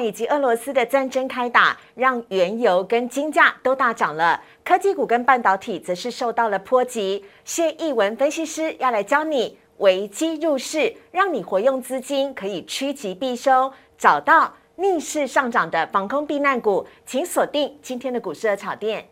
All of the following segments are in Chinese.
以及俄罗斯的战争开打，让原油跟金价都大涨了，科技股跟半导体则是受到了波及。谢义文分析师要来教你危机入市，让你活用资金可以趋吉避凶，找到逆势上涨的防空避难股，请锁定今天的股市的炒店。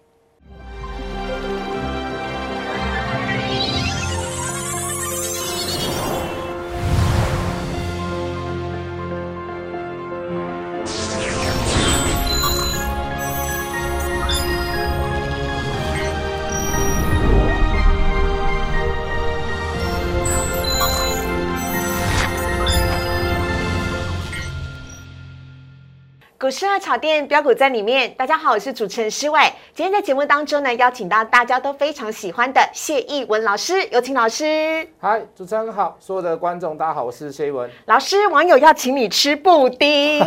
股市二炒店标股在里面，大家好，我是主持人施伟。今天在节目当中呢，邀请到大家都非常喜欢的谢逸文老师，有请老师。嗨，主持人好，所有的观众大家好，我是谢逸文老师。网友要请你吃布丁，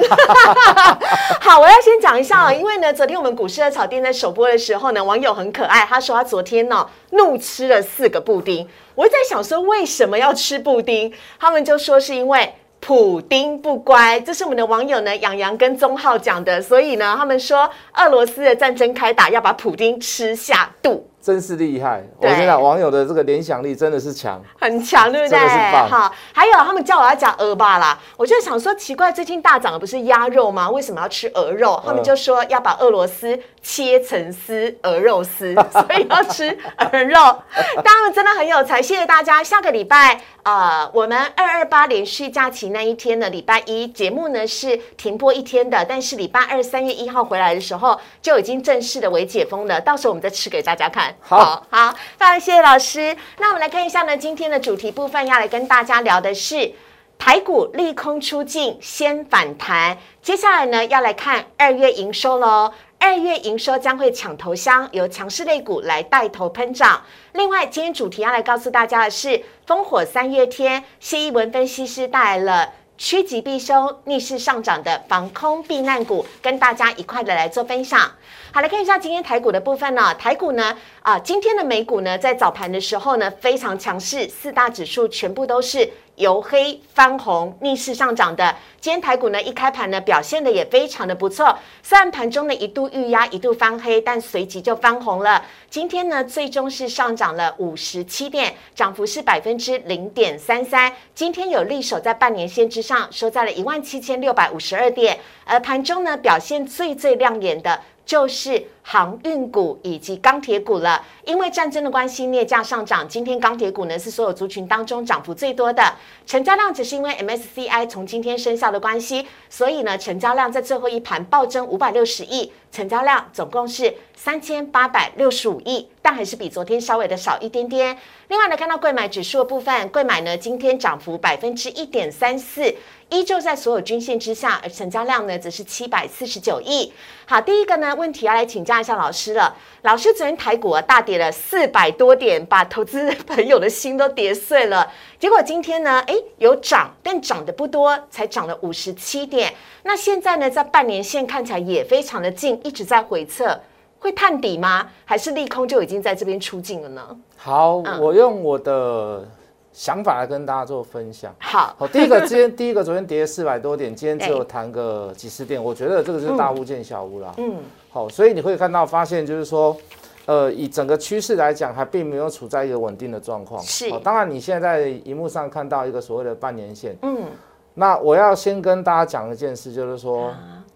好，我要先讲一下啊，因为呢，昨天我们股市二炒店在首播的时候呢，网友很可爱，他说他昨天呢怒吃了四个布丁。我在想说，为什么要吃布丁？他们就说是因为。普丁不乖，这是我们的网友呢，杨洋跟宗浩讲的，所以呢，他们说俄罗斯的战争开打，要把普丁吃下肚。真是厉害！我跟你讲，网友的这个联想力真的是强，很强，对不对？真的是棒。好，还有他们叫我要讲鹅吧啦，我就想说奇怪，最近大涨的不是鸭肉吗？为什么要吃鹅肉？他们就说要把俄罗斯切成丝，鹅肉丝，所以要吃鹅肉。他们真的很有才，谢谢大家。下个礼拜呃，我们二二八连续假期那一天的礼拜一节目呢是停播一天的，但是礼拜二三月一号回来的时候就已经正式的为解封了，到时候我们再吃给大家看。好好，非常谢谢老师。那我们来看一下呢，今天的主题部分要来跟大家聊的是台股利空出尽，先反弹。接下来呢，要来看二月营收喽。二月营收将会抢头香，由强势类股来带头喷涨。另外，今天主题要来告诉大家的是烽火三月天，谢一文分析师带来了。趋吉避凶、逆势上涨的防空避难股，跟大家一块的来做分享。好，来看一下今天台股的部分呢。台股呢，啊，今天的美股呢，在早盘的时候呢，非常强势，四大指数全部都是。由黑翻红，逆势上涨的。今天台股呢，一开盘呢，表现的也非常的不错。虽然盘中呢一度预压，一度翻黑，但随即就翻红了。今天呢，最终是上涨了五十七点，涨幅是百分之零点三三。今天有力守在半年线之上，收在了一万七千六百五十二点。而盘中呢，表现最最亮眼的。就是航运股以及钢铁股了，因为战争的关系，镍价上涨。今天钢铁股呢是所有族群当中涨幅最多的，成交量只是因为 MSCI 从今天生效的关系，所以呢成交量在最后一盘暴增五百六十亿，成交量总共是三千八百六十五亿，但还是比昨天稍微的少一点点。另外呢，看到贵买指数的部分，贵买呢今天涨幅百分之一点三四。依旧在所有均线之下，而成交量呢则是七百四十九亿。好，第一个呢问题要来请教一下老师了。老师昨天台股啊大跌了四百多点，把投资朋友的心都跌碎了。结果今天呢，哎有涨，但涨的不多，才涨了五十七点。那现在呢，在半年线看起来也非常的近，一直在回测，会探底吗？还是利空就已经在这边出尽了呢？好，我用我的。想法来跟大家做分享。好，好，第一个，今天 第一个，昨天跌四百多点，今天只有弹个几十点，我觉得这个就是大巫见小巫啦。嗯，好，所以你会看到发现就是说，呃，以整个趋势来讲，还并没有处在一个稳定的状况。是，当然你现在在荧幕上看到一个所谓的半年线。嗯，那我要先跟大家讲一件事，就是说。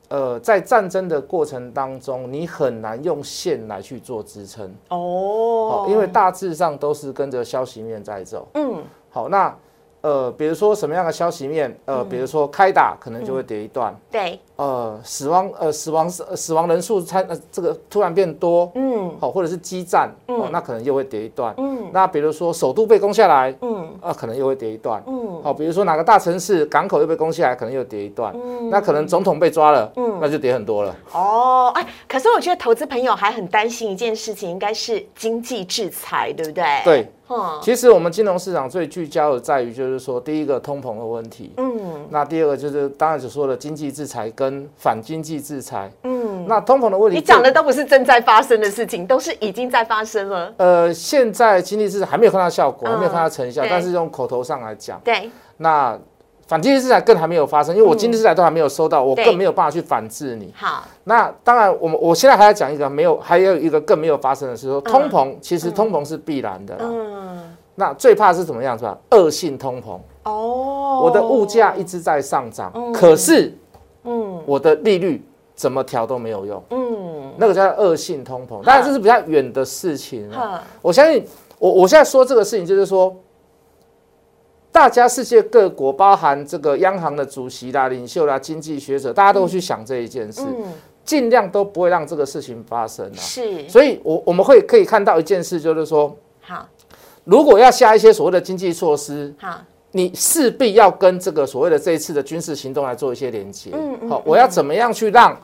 呃，在战争的过程当中，你很难用线来去做支撑哦，因为大致上都是跟着消息面在走。嗯，好，那。呃，比如说什么样的消息面？呃，比如说开打可能就会跌一段。对。呃，死亡呃死亡死死亡人数参呃这个突然变多。嗯。好，或者是激战。嗯。那可能又会跌一段。嗯。那比如说首都被攻下来。嗯。啊，可能又会跌一段。嗯。好，比如说哪个大城市港口又被攻下来，可能又跌一段。嗯。那可能总统被抓了。嗯。那就跌很多了。哦，哎，可是我觉得投资朋友还很担心一件事情，应该是经济制裁，对不对？对。其实我们金融市场最聚焦的在于，就是说，第一个通膨的问题，嗯，那第二个就是当然所说的经济制裁跟反经济制裁，嗯，那通膨的问题，你讲的都不是正在发生的事情，都是已经在发生了。呃，现在经济制裁还没有看到效果，还没有看到成效，但是用口头上来讲，对，那反经济制裁更还没有发生，因为我经济制裁都还没有收到，我更没有办法去反制你。好，那当然，我们我现在还要讲一个没有，还有一个更没有发生的是说，通膨其实通膨是必然的。啦。嗯，那最怕是怎么样是吧？恶性通膨，哦，我的物价一直在上涨，嗯。可是嗯。我的利率怎么调都没有用，嗯，那个叫恶性通膨。当然这是比较远的事情啊。我相信，我我现在说这个事情，就是说，大家世界各国，包含这个央行的主席啦、领袖啦、经济学者，大家都去想这一件事，嗯，尽量都不会让这个事情发生啊。是，所以我我们会可以看到一件事，就是说，好，如果要下一些所谓的经济措施，好，你势必要跟这个所谓的这一次的军事行动来做一些连接。嗯嗯好，我要怎么样去让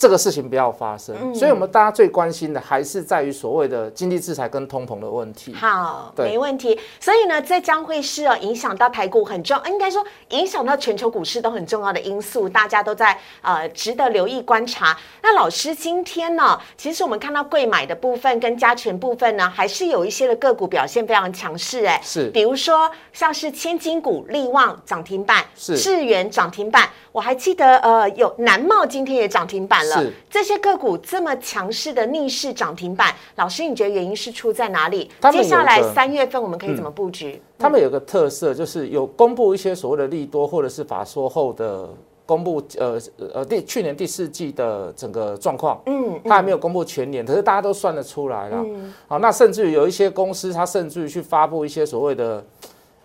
这个事情不要发生？嗯所以，我们大家最关心的还是在于所谓的经济制裁跟通膨的问题。好，对没问题。所以呢，这将会是哦影响到台股很重，应该说影响到全球股市都很重要的因素，大家都在呃值得留意观察。那老师今天呢，其实我们看到贵买的部分跟加权部分呢，还是有一些的个股表现非常强势，哎，是比如说像是千金股、力旺涨停板，是智源涨停板，我还记得呃有南茂今天也涨停板了是，这些个股这么强势的逆势涨停板，老师你觉得原因是出在哪里？接下来三月份我们可以怎么布局？他们有个特色，就是有公布一些所谓的利多或者是法说后的公布，呃呃第去年第四季的整个状况。嗯，他还没有公布全年，可是大家都算得出来了。好，那甚至于有一些公司，它甚至于去发布一些所谓的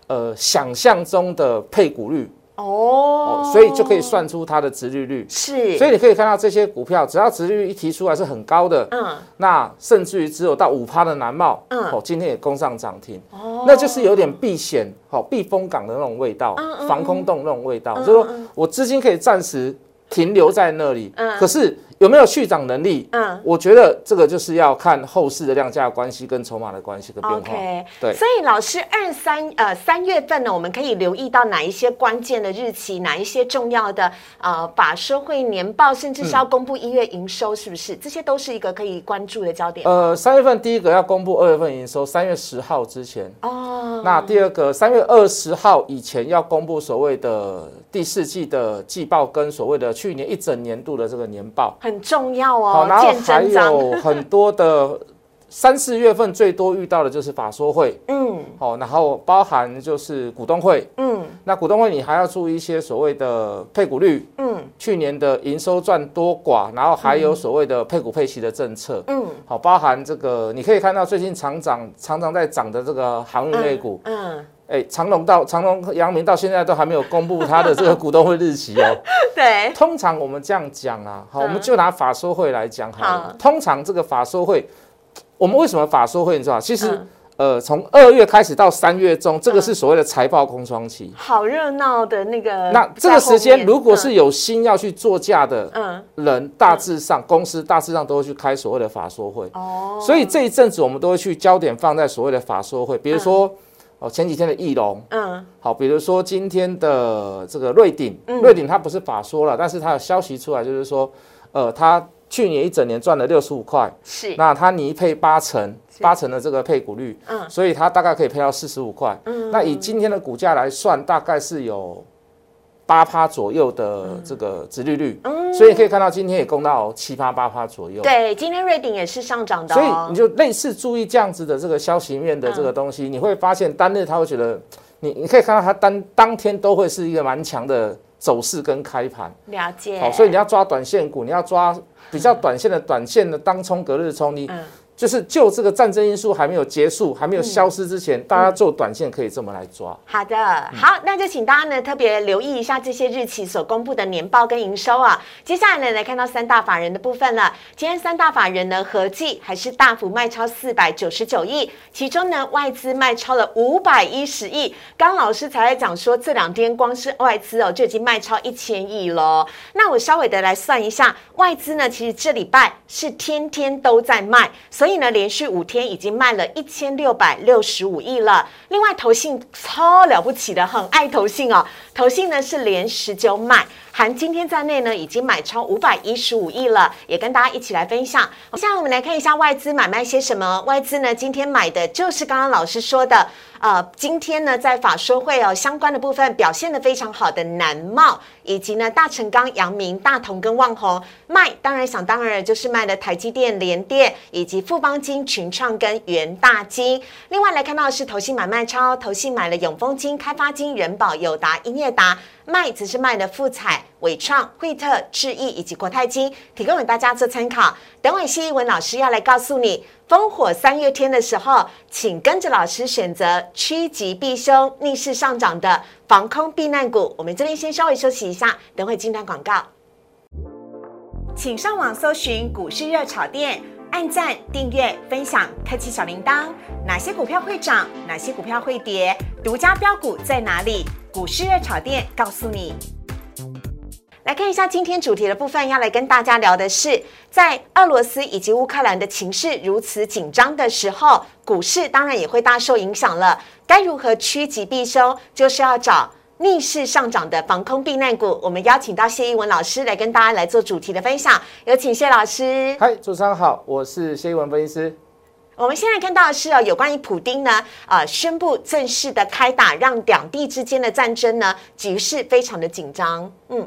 呃想象中的配股率哦哦，所以就可以算出它的殖利率。是，所以你可以看到这些股票，只要殖利率一提出来是很高的，嗯，那甚至于只有到五趴的南茂，嗯。哦，今天也攻上涨停，哦。那就是有点避险、好避风港的那种味道，防空洞那种味道，就是说我资金可以暂时停留在那里，嗯。可是有没有续涨能力？嗯我觉得这个就是要看后市的量价关系跟筹码的关系跟变化。对所以老师二三呃三月份呢，我们可以留意到哪一些关键的日期，哪一些重要的呃法说会年报，甚至是要公布一月营收，是不是？这些都是一个可以关注的焦点。呃，三月份第一个要公布二月份营收，三月十号之前。哦，那第二个，三月二十号以前要公布所谓的第四季的季报跟所谓的去年一整年度的这个年报。很重要好，哦，然后见还。有很多的三四月份最多遇到的就是法说会，嗯好，然后包含就是股东会。嗯那股东会你还要注意一些所谓的配股率，嗯去年的营收赚多寡，然后还有所谓的配股配息的政策。嗯好，包含这个，你可以看到最近常涨、常常在涨的这个航运类股，嗯，哎、长隆到长隆、阳明到现在都还没有公布它的这个股东会日期哦。对，通常我们这样讲啊，好，我们就拿法说会来讲好了。通常这个法说会，我们为什么法说会？你知道，其实、嗯呃，从二月开始到三月中，这个是所谓的财报空窗期。好热闹的那个。那这个时间，如果是有心要去做价的嗯人，大致上公司大致上都会去开所谓的法说会。哦，所以这一阵子我们都会去焦点放在所谓的法说会，比如说、哦前几天的翼龙，嗯。好，比如说今天的这个瑞鼎，嗯。瑞鼎它不是法说了，但是它有消息出来，就是说，呃，它去年一整年赚了六十五块，是。那它拟配八成，八成的这个配股率，嗯。所以它大概可以配到四十五块。嗯。那以今天的股价来算，大概是有八趴左右的这个殖利率，所以你可以看到今天也攻到七趴八趴左右。嗯对，今天瑞鼎也是上涨的所以哦你。就类似注意这样子的这个消息面的这个东西，你会发现单日它会觉得，你你可以看到它当当天都会是一个蛮强的走势跟开盘。了解。好，所以你要抓短线股，你要抓比较短线的短线的当冲隔日冲，你嗯就是就这个战争因素还没有结束、还没有消失之前，大家做短线可以这么来抓。好的，好，那就请大家呢特别留意一下这些日期所公布的年报跟营收啊。接下来呢，来看到三大法人的部分了。今天三大法人呢合计还是大幅卖超四百九十九亿，其中呢外资卖超了五百一十亿。刚刚老师才在讲说，这两天光是外资哦就已经卖超一千亿了。那我稍微的来算一下，外资呢其实这礼拜是天天都在卖，所以所以呢连续五天已经卖了一千六百六十五亿了。另外投信超了不起的，很爱投信哦，投信呢是连十九买。含今天在内呢，已经买超五百一十五亿了，也跟大家一起来分享。现在我们来看一下外资买卖些什么。外资呢，今天买的就是刚刚老师说的呃，今天呢在法说会哦相关的部分表现的非常好的南茂，以及呢大成钢、阳明、大同跟旺宏卖，当然想当然就是卖了台积电、联电以及富邦金、群创跟元大金。另外来看到的是投信买卖超，投信买了永丰金、开发金、人保、友达、英业达。卖只是卖的富彩、伟创、惠特、智毅以及国泰金，提供给大家做参考。等会谢一文老师要来告诉你，烽火三月天的时候，请跟着老师选择趋吉避凶、逆势上涨的防空避难股。我们这边先稍微休息一下，等会进段广告。请上网搜寻股市热炒店，按赞、订阅、分享，开启小铃铛。哪些股票会涨？哪些股票会跌？独家标股在哪里？股市热炒店告诉你。来看一下今天主题的部分，要来跟大家聊的是，在俄罗斯以及乌克兰的情势如此紧张的时候，股市当然也会大受影响了。该如何趋吉避凶？就是要找逆势上涨的防空避难股。我们邀请到谢一文老师来跟大家来做主题的分享，有请谢老师。嗨，主持人好，我是谢一文分析师。我们现在看到的是哦，有关于普丁呢，呃，宣布正式的开打，让两地之间的战争呢局势非常的紧张。嗯，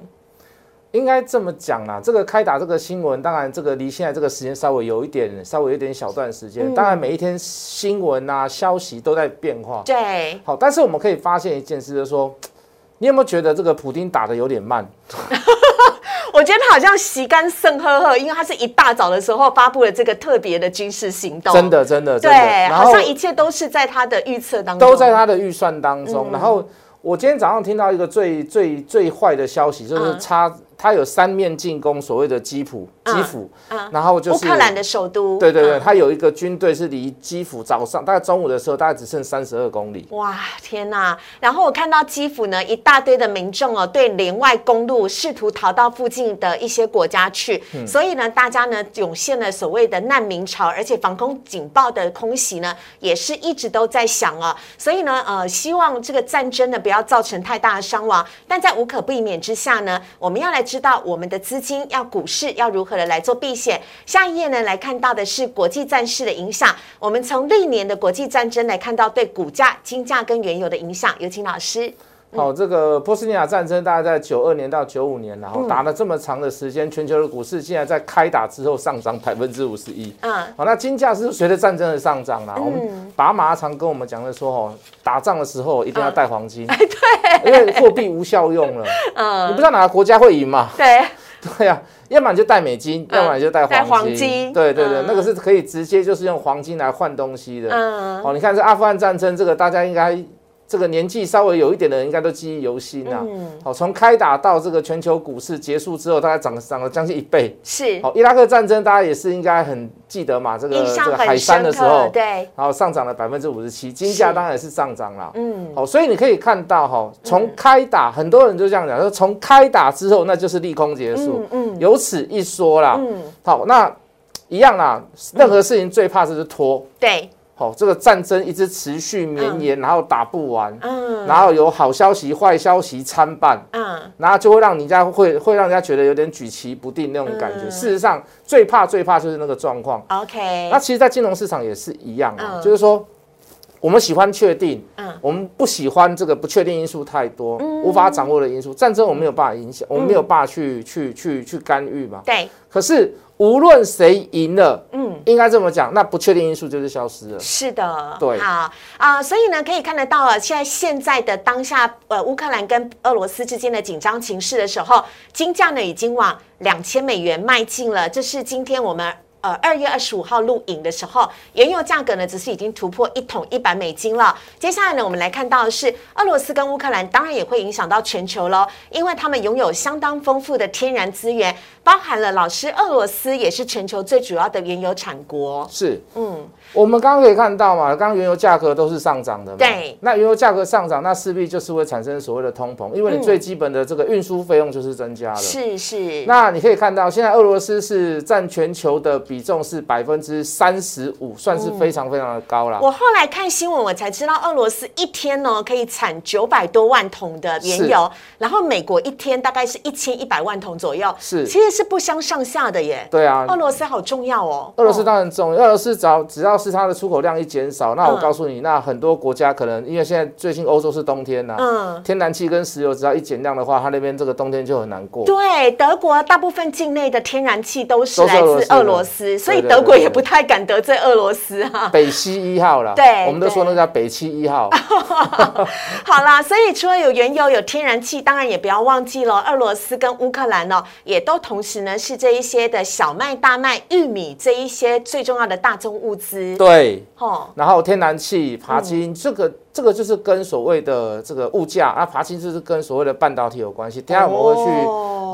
应该这么讲啦，这个开打这个新闻，当然这个离现在这个时间稍微有一点，稍微有点小段时间。当然每一天新闻啊消息都在变化。对，好，但是我们可以发现一件事，就是说，你有没有觉得这个普丁打的有点慢？我觉得他好像习干甚呵呵，因为他是一大早的时候发布了这个特别的军事行动，真的真的对，好像一切都是在他的预测当中，都在他的预算当中。然后我今天早上听到一个最最最坏的消息，就是他他有三面进攻，所谓的基辅，基辅，然后就是乌克兰的首都。对对对，它有一个军队是离基辅早上大概中午的时候，大概只剩三十二公里。哇，天哪！然后我看到基辅呢，一大堆的民众哦，对连外公路试图逃到附近的一些国家去，所以呢，大家呢涌现了所谓的难民潮，而且防空警报的空袭呢，也是一直都在响啊。所以呢，呃，希望这个战争呢不要造成太大的伤亡，但在无可避免之下呢，我们要来。知道我们的资金要股市要如何的来做避险？下一页呢，来看到的是国际战事的影响。我们从历年的国际战争来看到对股价、金价跟原油的影响。有请老师。好，这个波斯尼亚战争大概在九二年到九五年，然后打了这么长的时间，全球的股市竟然在开打之后上涨百分之五十一。嗯，好，那金价是随着战争的上涨啦。我们爸妈常跟我们讲的说，哦，打仗的时候一定要带黄金，哎对，因为货币无效用了。嗯，你不知道哪个国家会赢嘛？对，对呀，要么就带美金，要么就带黄金。对对对，那个是可以直接就是用黄金来换东西的。嗯，哦，你看这阿富汗战争，这个大家应该。这个年纪稍微有一点的人，应该都记忆犹新呐。好，从开打到这个全球股市结束之后，大概涨了涨了将近一倍。是。好，伊拉克战争大家也是应该很记得嘛，这个这个海山的时候，对。然后上涨了百分之五十七，金价当然也是上涨了。嗯。好，所以你可以看到哈，从开打，很多人就这样讲，说从开打之后，那就是利空结束。嗯嗯。有此一说啦。嗯。好，那一样啦，任何事情最怕就是拖。对。好，这个战争一直持续绵延，然后打不完，嗯，然后有好消息、坏消息参半，嗯，然后就会让人家会会让人家觉得有点举棋不定那种感觉。事实上，最怕最怕就是那个状况。OK，那其实，在金融市场也是一样啊，就是说，我们喜欢确定，嗯，我们不喜欢这个不确定因素太多，无法掌握的因素。战争我们没有办法影响，我们没有办法去去去去干预嘛。对，可是。无论谁赢了，嗯，应该这么讲，那不确定因素就是消失了。是的，对，好啊，所以呢，可以看得到啊，现在现在的当下，呃，乌克兰跟俄罗斯之间的紧张情势的时候，金价呢已经往两千美元迈进了。这是今天我们。呃，二月二十五号录影的时候，原油价格呢只是已经突破一桶一百美金了。接下来呢，我们来看到的是俄罗斯跟乌克兰，当然也会影响到全球喽，因为他们拥有相当丰富的天然资源，包含了老师，俄罗斯也是全球最主要的原油产国。是，嗯，我们刚刚可以看到嘛，刚刚原油价格都是上涨的嘛。对。那原油价格上涨，那势必就是会产生所谓的通膨，因为你最基本的这个运输费用就是增加了。是是。那你可以看到，现在俄罗斯是占全球的。比重是百分之三十五，算是非常非常的高了。我后来看新闻，我才知道俄罗斯一天呢可以产九百多万桶的原油，然后美国一天大概是一千一百万桶左右，是其实是不相上下的耶。对啊，俄罗斯好重要哦。俄罗斯当然重要，俄罗斯只要只要是它的出口量一减少，那我告诉你，那很多国家可能因为现在最近欧洲是冬天呐，嗯，天然气跟石油只要一减量的话，它那边这个冬天就很难过。对，德国大部分境内的天然气都是来自俄罗斯，所以德国也不太敢得罪俄罗斯哈。北溪一号啦，对，我们都说那叫北溪一号。好啦，所以除了有原油、有天然气，当然也不要忘记了俄罗斯跟乌克兰呢，也都同时呢是这一些的小麦、大麦、玉米这一些最重要的大宗物资。对，哦，然后天然气、爬金这个。这个就是跟所谓的这个物价啊，爬金就是跟所谓的半导体有关系。等下我们会去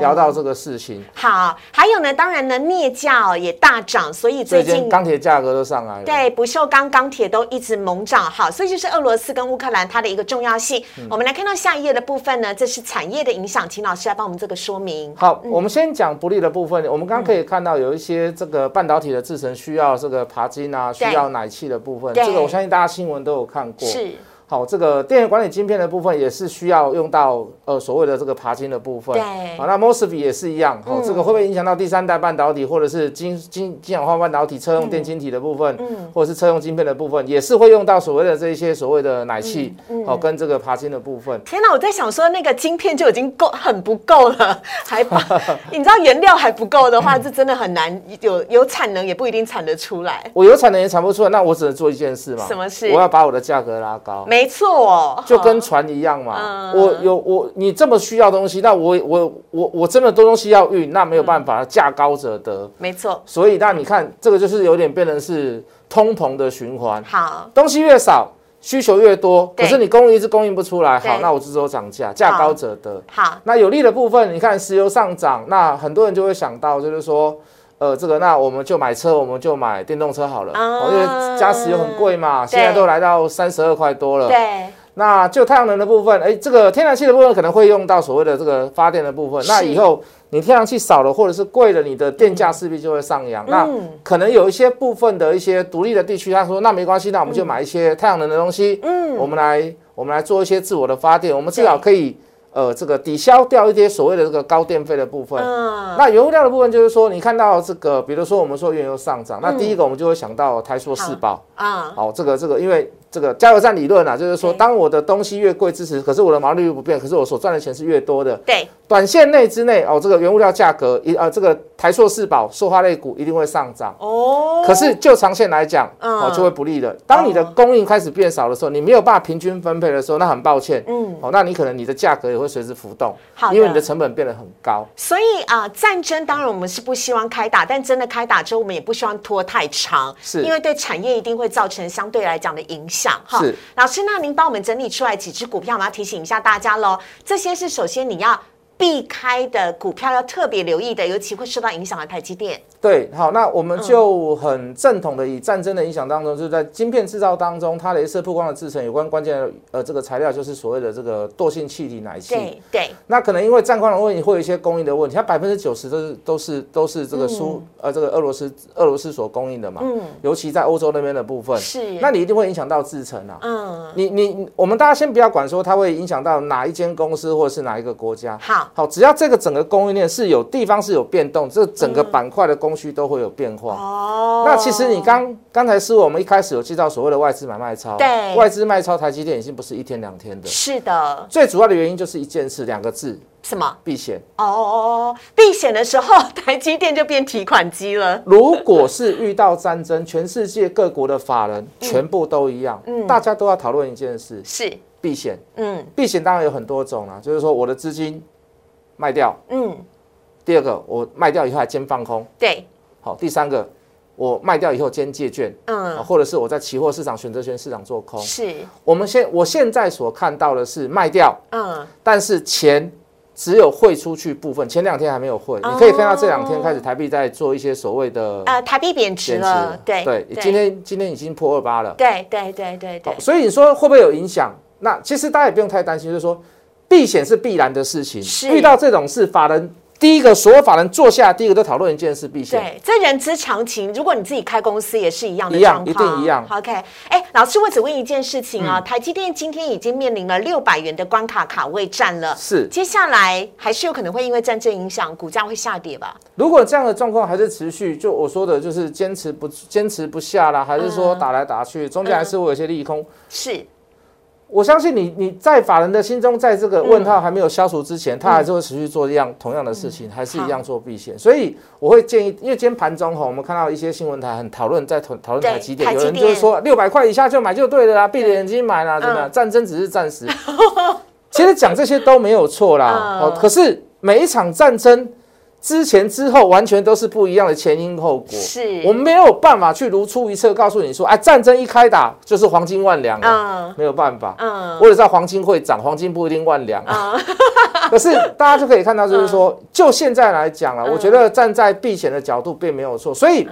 聊到这个事情。好，还有呢，当然呢，镍价也大涨，所以最近钢铁价格都上来了。对，不锈钢、钢铁都一直猛涨。好，所以就是俄罗斯跟乌克兰它的一个重要性。我们来看到下一页的部分呢，这是产业的影响，请老师来帮我们这个说明。好，我们先讲不利的部分。我们刚刚可以看到有一些这个半导体的制成需要这个爬金啊，需要奶气的部分。这个我相信大家新闻都有看过。是。好，这个电源管理晶片的部分也是需要用到呃所谓的这个爬金的部分。对。好，那 mosfet 也是一样。好，这个会不会影响到第三代半导体或者是晶晶晶氧化半导体车用电晶体的部分？嗯。或者是车用晶片的部分，也是会用到所谓的这一些所谓的奶气，好，跟这个爬金的部分。天哪，我在想说那个晶片就已经够很不够了，还 你知道原料还不够的话，这真的很难有有产能也不一定产得出来。我有产能也产不出来，那我只能做一件事嘛。什么事？我要把我的价格拉高。没错，就跟船一样嘛。我有我，你这么需要东西，那我我我我真的多东西要运，那没有办法，价高者得。没错。所以那你看，这个就是有点变成是通膨的循环。好，东西越少，需求越多，可是你供应一直供应不出来，好，那我只有涨价，价高者得。好，那有利的部分，你看石油上涨，那很多人就会想到，就是说。呃，这个那我们就买车，我们就买电动车好了，因为加石油很贵嘛，现在都来到三十二块多了。对，那就太阳能的部分，哎，这个天然气的部分可能会用到所谓的这个发电的部分。那以后你天然气少了或者是贵了，你的电价势必就会上扬。那可能有一些部分的一些独立的地区，他说那没关系，那我们就买一些太阳能的东西，嗯，我们来我们来做一些自我的发电，我们至少可以。呃，这个抵消掉一些所谓的这个高电费的部分。嗯，那原物料的部分就是说，你看到这个，比如说我们说原油上涨，那第一个我们就会想到台塑四宝啊。好，这个这个，因为这个加油站理论啊，就是说，当我的东西越贵支持，可是我的毛利率不变，可是我所赚的钱是越多的。对，短线内之内哦，这个原物料价格一呃，这个台塑四宝塑化类股一定会上涨。哦，可是就长线来讲，哦，就会不利的。当你的供应开始变少的时候，你没有办法平均分配的时候，那很抱歉，嗯，哦，那你可能你的价格也会。随之浮动，好，因为你的成本变得很高。所以啊，战争当然我们是不希望开打，但真的开打之后，我们也不希望拖太长，是因为对产业一定会造成相对来讲的影响。哈，老师，那您帮我们整理出来几只股票，我们要提醒一下大家喽。这些是首先你要。避开的股票要特别留意的，尤其会受到影响的台积电。对，好，那我们就很正统的以战争的影响当中，就是在晶片制造当中，它镭射曝光的制成有关关键的呃这个材料，就是所谓的这个惰性气体奶气。对对。那可能因为战况的问题，会有一些供应的问题，它百分之九十都是都是都是这个苏呃这个俄罗斯俄罗斯所供应的嘛。嗯。尤其在欧洲那边的部分。是。那你一定会影响到制成啊。嗯。你你我们大家先不要管说它会影响到哪一间公司或者是哪一个国家。好。好，只要这个整个供应链是有地方是有变动，这整个板块的供需都会有变化。哦，那其实你刚刚才是我们一开始有介绍所谓的外资买卖超，对，外资卖超台积电已经不是一天两天的。是的，最主要的原因就是一件事，两个字，什么？避险。哦哦哦，避险的时候，台积电就变提款机了。如果是遇到战争，全世界各国的法人全部都一样，嗯，大家都要讨论一件事，是避险。嗯，避险当然有很多种啦，就是说我的资金。卖掉，嗯，第二个我卖掉以后还兼放空，对，好，第三个我卖掉以后兼借券，嗯，或者是我在期货市场、选择权市场做空，是。我们现我现在所看到的是卖掉，嗯，但是钱只有汇出去部分，前两天还没有汇，你可以看到这两天开始台币在做一些所谓的呃台币贬值了，对对，今天今天已经破二八了，对对对对对，所以你说会不会有影响？那其实大家也不用太担心，就是说。避险是必然的事情，遇到这种事，法人第一个，所有法人坐下，第一个都讨论一件事，避险。对，这人之常情。如果你自己开公司，也是一样的一样，一定一样。OK，哎，老师，我只问一件事情啊，台积电今天已经面临了六百元的关卡卡位战了，是，接下来还是有可能会因为战争影响，股价会下跌吧？如果这样的状况还是持续，就我说的，就是坚持不坚持不下啦，还是说打来打去，中间还是会有些利空？是。我相信你，你在法人的心中，在这个问号还没有消除之前，他还是会持续做一样同样的事情，还是一样做避险。所以我会建议，因为今天盘中哈，我们看到一些新闻台很讨论，在讨讨论台积电，有人就是说六百块以下就买就对了啦，闭着眼睛买啦，真的战争只是暂时。其实讲这些都没有错啦，哦，可是每一场战争。之前之后完全都是不一样的前因后果，是。我们没有办法去如出一辙告诉你说，哎，战争一开打就是黄金万两啊，没有办法，嗯，我也知道黄金会涨，黄金不一定万两啊，可是大家就可以看到，就是说，就现在来讲了，我觉得站在避险的角度并没有错，所以。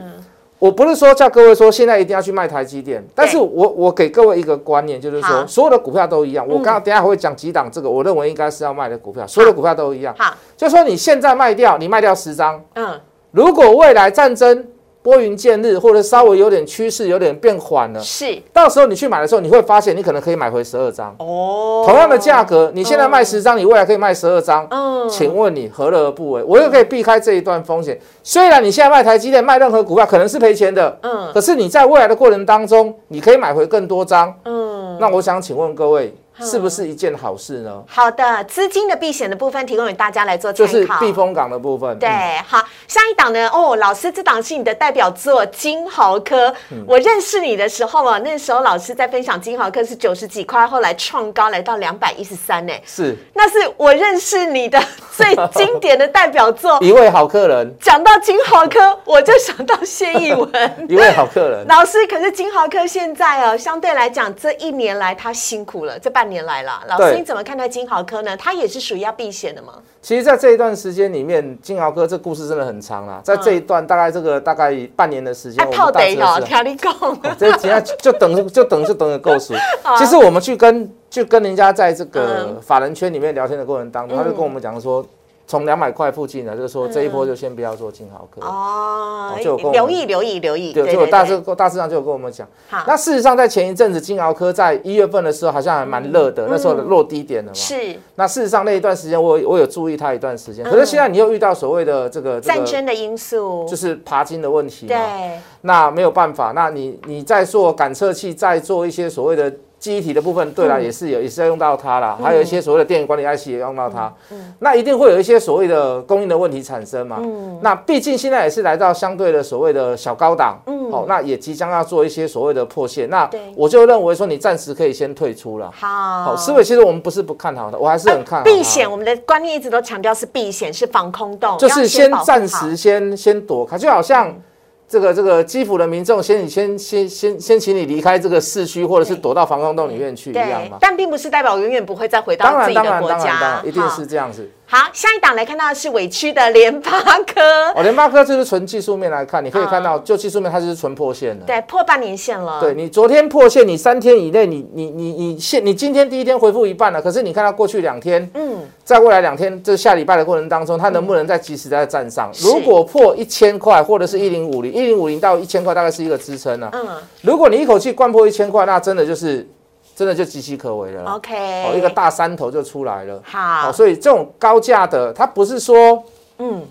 我不是说叫各位说现在一定要去卖台积电，但是我我给各位一个观念，就是说所有的股票都一样。我刚刚等下会讲几档这个，我认为应该是要卖的股票，所有的股票都一样。好，就说你现在卖掉，你卖掉十张，嗯，如果未来战争。拨云见日，或者稍微有点趋势，有点变缓了。是，到时候你去买的时候，你会发现你可能可以买回十二张。哦，同样的价格，你现在卖十张，你未来可以卖十二张。嗯，请问你何乐而不为？我又可以避开这一段风险。虽然你现在卖台积电，卖任何股票可能是赔钱的。嗯，可是你在未来的过程当中，你可以买回更多张。嗯，那我想请问各位。是不是一件好事呢？好的，资金的避险的部分提供给大家来做参考。就是避风港的部分。对，好，下一档呢？哦，老师，这档是你的代表作金豪科。我认识你的时候啊，那时候老师在分享金豪科是九十几块，后来创高来到两百一十三呢。是，那是我认识你的最经典的代表作。一位好客人。讲到金豪科，我就想到谢逸文。一位好客人。老师，可是金豪科现在哦，相对来讲，这一年来他辛苦了，这半。年来了，老师你怎么看待金豪科呢？它也是属于要避险的吗？其实，在这一段时间里面，金豪科这故事真的很长啦。在这一段大概这个大概半年的时间，我们大致哦，听你讲，这其他就等就等就等着够熟。其实我们去跟去跟人家在这个法人圈里面聊天的过程当中，他就跟我们讲说。从两百块附近呢，就是说这一波就先不要做金豪科哦，就留意留意留意。对，就大致大致上就有跟我们讲。好，那事实上在前一阵子金豪科在一月份的时候好像还蛮热的，那时候的落低点了嘛。是。那事实上那一段时间我我有注意它一段时间，可是现在你又遇到所谓的这个战争的因素，就是爬金的问题。对。那没有办法，那你你在做感测器，在做一些所谓的。记忆体的部分，对啦，也是有，也是要用到它啦。还有一些所谓的电源管理 IC 也用到它。嗯，那一定会有一些所谓的供应的问题产生嘛。嗯，那毕竟现在也是来到相对的所谓的小高档。嗯，好，那也即将要做一些所谓的破线。那我就认为说，你暂时可以先退出了。好，好，思维其实我们不是不看好的，我还是很看好。避险，我们的观念一直都强调是避险，是防空洞，就是先暂时先先躲开，就好像。这个这个基辅的民众，先你先先先先请你离开这个市区，或者是躲到防空洞里面去一样嘛？但并不是代表永远不会再回到自己的国家，一定是这样子。好，下一档来看到的是委屈的联发科。哦，联发科就是纯技术面来看，你可以看到，就技术面它就是纯破线的。对，破半年线了。对你昨天破线，你三天以内，你你你你现你今天第一天回复一半了，可是你看到过去两天，嗯，在未来两天这下礼拜的过程当中，它能不能再及时在站上？如果破一千块或者是一零五零，一零五零到一千块大概是一个支撑呢。嗯，如果你一口气灌破一千块，那真的就是。真的就岌岌可危了。OK，哦，一个大山头就出来了。好，所以这种高价的，它不是说，嗯，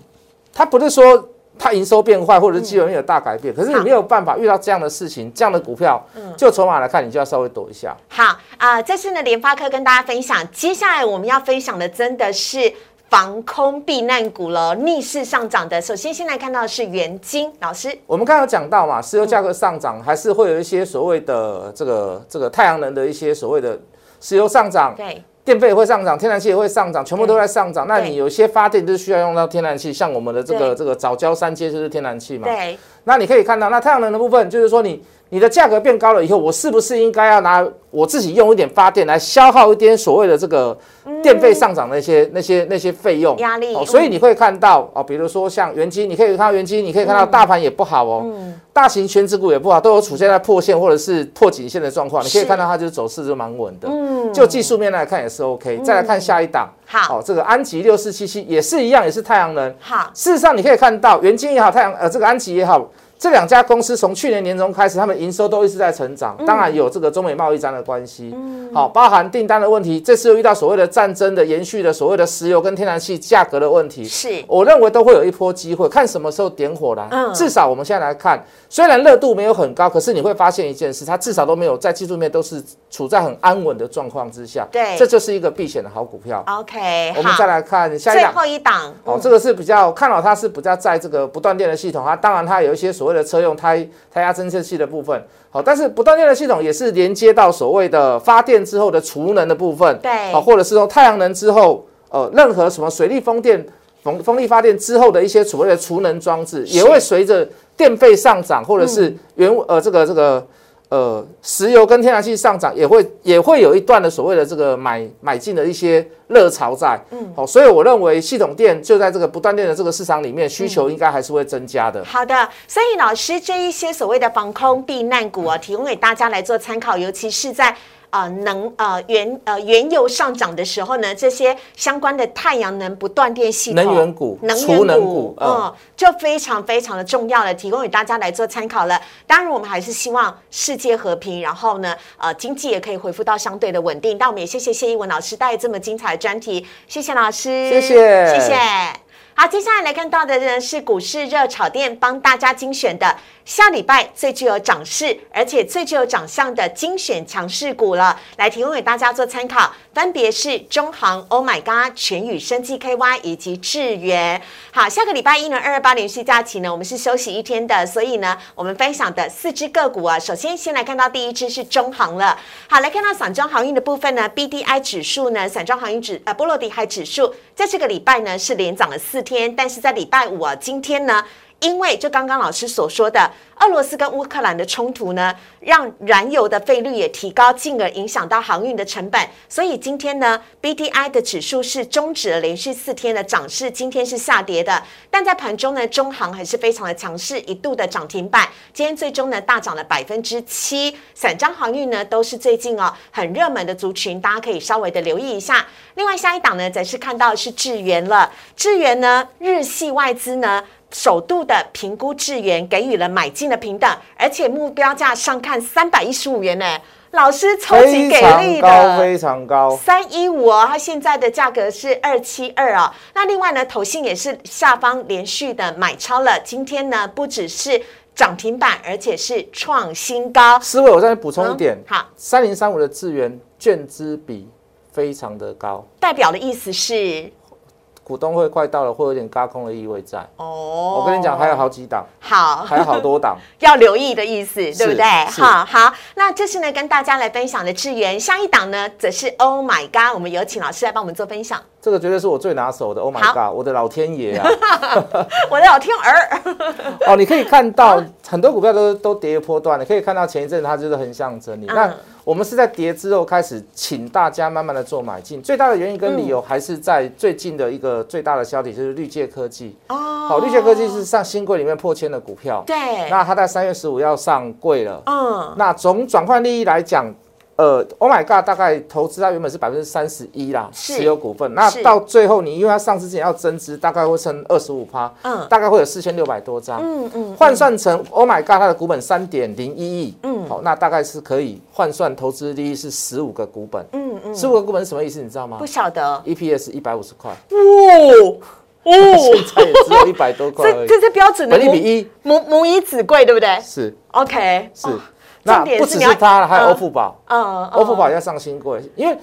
它不是说它营收变坏，或者是基本面有大改变，可是你没有办法遇到这样的事情，这样的股票，嗯，就筹码来看，你就要稍微躲一下。好啊，这次呢，联发科跟大家分享，接下来我们要分享的真的是。防空避难股了，逆势上涨的。首先，先来看到的是元金老师。我们刚刚讲到嘛，石油价格上涨，还是会有一些所谓的这个这个太阳能的一些所谓的石油上涨，对，电费也会上涨，天然气也会上涨，全部都在上涨。那你有些发电就需要用到天然气，像我们的这个这个早交三阶就是天然气嘛。对。那你可以看到，那太阳能的部分就是说你。你的价格变高了以后，我是不是应该要拿我自己用一点发电来消耗一点所谓的这个电费上涨的一些、那些那些费用压力哦，所以你会看到哦，比如说像元基，你可以看到元基，你可以看到大盘也不好哦，大型全指股也不好，都有出现在破线或者是破颈线的状况。你可以看到它就是走势就蛮稳的，嗯，就技术面来看也是 OK。再来看下一档，好，哦，这个安吉六四七七也是一样，也是太阳能。好，事实上你可以看到元金也好，太阳呃这个安吉也好。这两家公司从去年年中开始，他们营收都一直在成长，当然有这个中美贸易战的关系，好，包含订单的问题，这次又遇到所谓的战争的延续的所谓的石油跟天然气价格的问题，是，我认为都会有一波机会，看什么时候点火来。至少我们现在来看，虽然热度没有很高，可是你会发现一件事，它至少都没有在技术面都是处在很安稳的状况之下，对，这就是一个避险的好股票。OK，我们再来看下一档，最后一档，哦，这个是比较看好它是比较在这个不断电的系统，它当然它有一些所谓的车用胎。胎压侦测器的部分，好，但是不断电的系统也是连接到所谓的发电之后的储能的部分，对，好，或者是说太阳能之后，呃，任何什么水力风电、风风力发电之后的一些所谓的储能装置，也会随着电费上涨，或者是原呃这个这个。呃，石油跟天然气上涨也会也会有一段的所谓的这个买买进的一些热潮在，嗯，好，所以我认为系统电就在这个不断电的这个市场里面，需求应该还是会增加的。好的，所以老师这一些所谓的防空避难股啊，提供给大家来做参考，尤其是在。呃，能呃原呃原油上涨的时候呢，这些相关的太阳能不断电系统、能源股、能源股，嗯，就非常非常的重要了，提供给大家来做参考了。当然，我们还是希望世界和平，然后呢，呃，经济也可以恢复到相对的稳定。但我们也谢谢谢一文老师带来这么精彩的专题，谢谢老师，谢谢，谢谢。好，接下来来看到的呢是股市热炒店帮大家精选的。下礼拜最具有涨势，而且最具有长相的精选强势股了，来提供给大家做参考，分别是中航、Oh My God、全宇生技 KY 以及智源。好，下个礼拜一呢，二二八连续假期呢，我们是休息一天的，所以呢，我们分享的四只个股啊，首先先来看到第一只是中航了。好，来看到散装航运的部分呢，BDI 指数呢，散装航运指呃波罗的海指数，在这个礼拜呢是连涨了四天，但是在礼拜五啊，今天呢。因为就刚刚老师所说的，俄罗斯跟乌克兰的冲突呢，让燃油的费率也提高，进而影响到航运的成本。所以今天呢，B D I 的指数是终止了连续四天的涨势，今天是下跌的。但在盘中呢，中航还是非常的强势，一度的涨停板。今天最终呢，大涨了百分之七。散装航运呢，都是最近哦很热门的族群，大家可以稍微的留意一下。另外下一档呢，则是看到是智源了。智源呢，日系外资呢。首度的评估智源给予了买进的平等，而且目标价上看三百一十五元呢。老师超级给力的，非常高，三一五哦，它现在的价格是二七二啊。那另外呢，投信也是下方连续的买超了，今天呢不只是涨停板，而且是创新高。思维，我再补充一点，好，三零三五的智源券资比非常的高，代表的意思是。股东会快到了，会有点嘎空的意味在。哦，我跟你讲，还有好几档，好，还有好多档 要留意的意思，对不对？好，好，那这是呢跟大家来分享的智源，下一档呢则是 Oh My God，我们有请老师来帮我们做分享。这个绝对是我最拿手的 Oh My God，我的老天爷啊，我的老天儿。哦，你可以看到很多股票都都跌破段，你可以看到前一阵它就是很像整理。那我们是在跌之后开始，请大家慢慢的做买进。最大的原因跟理由还是在最近的一个最大的消息，就是绿界科技。哦，好，绿界科技是上新柜里面破千的股票。对。那它在三月十五要上柜了。嗯。那从转换利益来讲。呃，Oh my God，大概投资它原本是百分之三十一啦，持有股份。那到最后你因为它上市之前要增资，大概会剩二十五趴，嗯，大概会有四千六百多张，嗯嗯，换算成 Oh my God，它的股本三点零一亿，嗯，好，那大概是可以换算投资利益是十五个股本，嗯嗯，十五个股本是什么意思？你知道吗？不晓得，EPS 一百五十块，哇哦，现在也只有一百多块，这这是标准的本利比一。母母以子贵，对不对？是，OK，是。那不只是它，还有欧富宝，嗯，欧富宝要上新贵，因为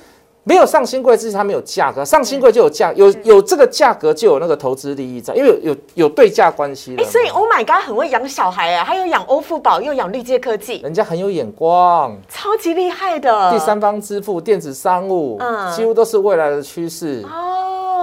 没有上新贵之前它没有价格，上新贵就有价，有有这个价格就有那个投资利益在，因为有有有对价关系哎。所以 Oh my God 很会养小孩啊，还有养欧富宝，又养绿界科技，人家很有眼光，超级厉害的。第三方支付、电子商务，嗯，几乎都是未来的趋势。哦，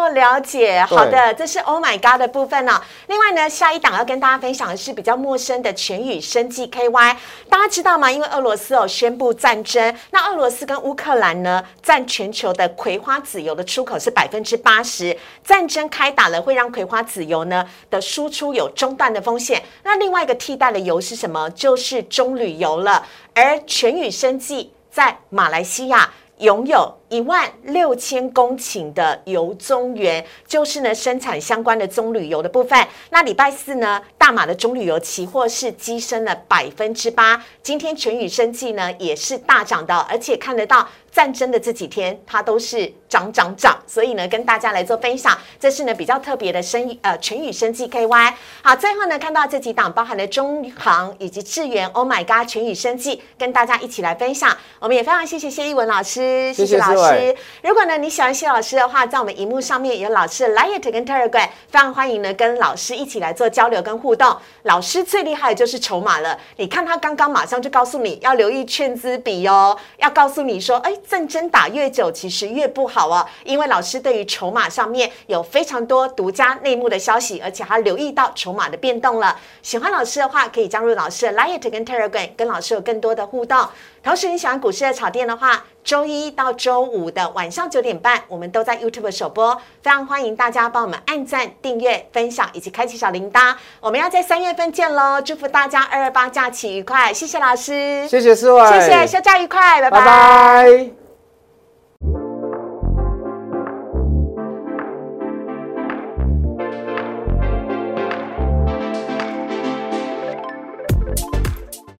哦，了解。好的，这是 Oh my God 的部分呢。另外呢，下一档要跟大家分享的是比较陌生的全宇生技 KY。大家知道吗？因为俄罗斯哦宣布战争，那俄罗斯跟乌克兰呢占全球的葵花籽油的出口是百分之八十。战争开打了，会让葵花籽油呢的输出有中断的风险。那另外一个替代的油是什么？就是棕榈油了。而全宇生技在马来西亚拥有。一万六千公顷的油棕园，就是呢生产相关的棕榈油的部分。那礼拜四呢，大马的棕榈油期货是跻身了百分之八。今天全宇生技呢也是大涨的，而且看得到战争的这几天它都是涨涨涨。所以呢，跟大家来做分享，这是呢比较特别的生呃全宇生技 KY。好，最后呢看到这几档包含了中航以及智源，Oh my God，全宇生技跟大家一起来分享。我们也非常谢谢谢一文老师，谢谢老。师，师如果呢你喜欢谢老师的话，在我们荧幕上面有老师的 Light 跟 Telegram，非常欢迎呢跟老师一起来做交流跟互动。老师最厉害的就是筹码了，你看他刚刚马上就告诉你要留意券资比哦，要告诉你说，哎，战争打越久其实越不好哦，因为老师对于筹码上面有非常多独家内幕的消息，而且还留意到筹码的变动了。喜欢老师的话，可以加入老师的 Light 跟 Telegram，跟老师有更多的互动。同时，你喜欢股市的炒店的话，周一到周五的晚上九点半，我们都在 YouTube 首播，非常欢迎大家帮我们按赞、订阅、分享以及开启小铃铛。我们要在三月份见喽！祝福大家二二八假期愉快，谢谢老师，谢谢师傅，谢谢休假愉快，拜拜。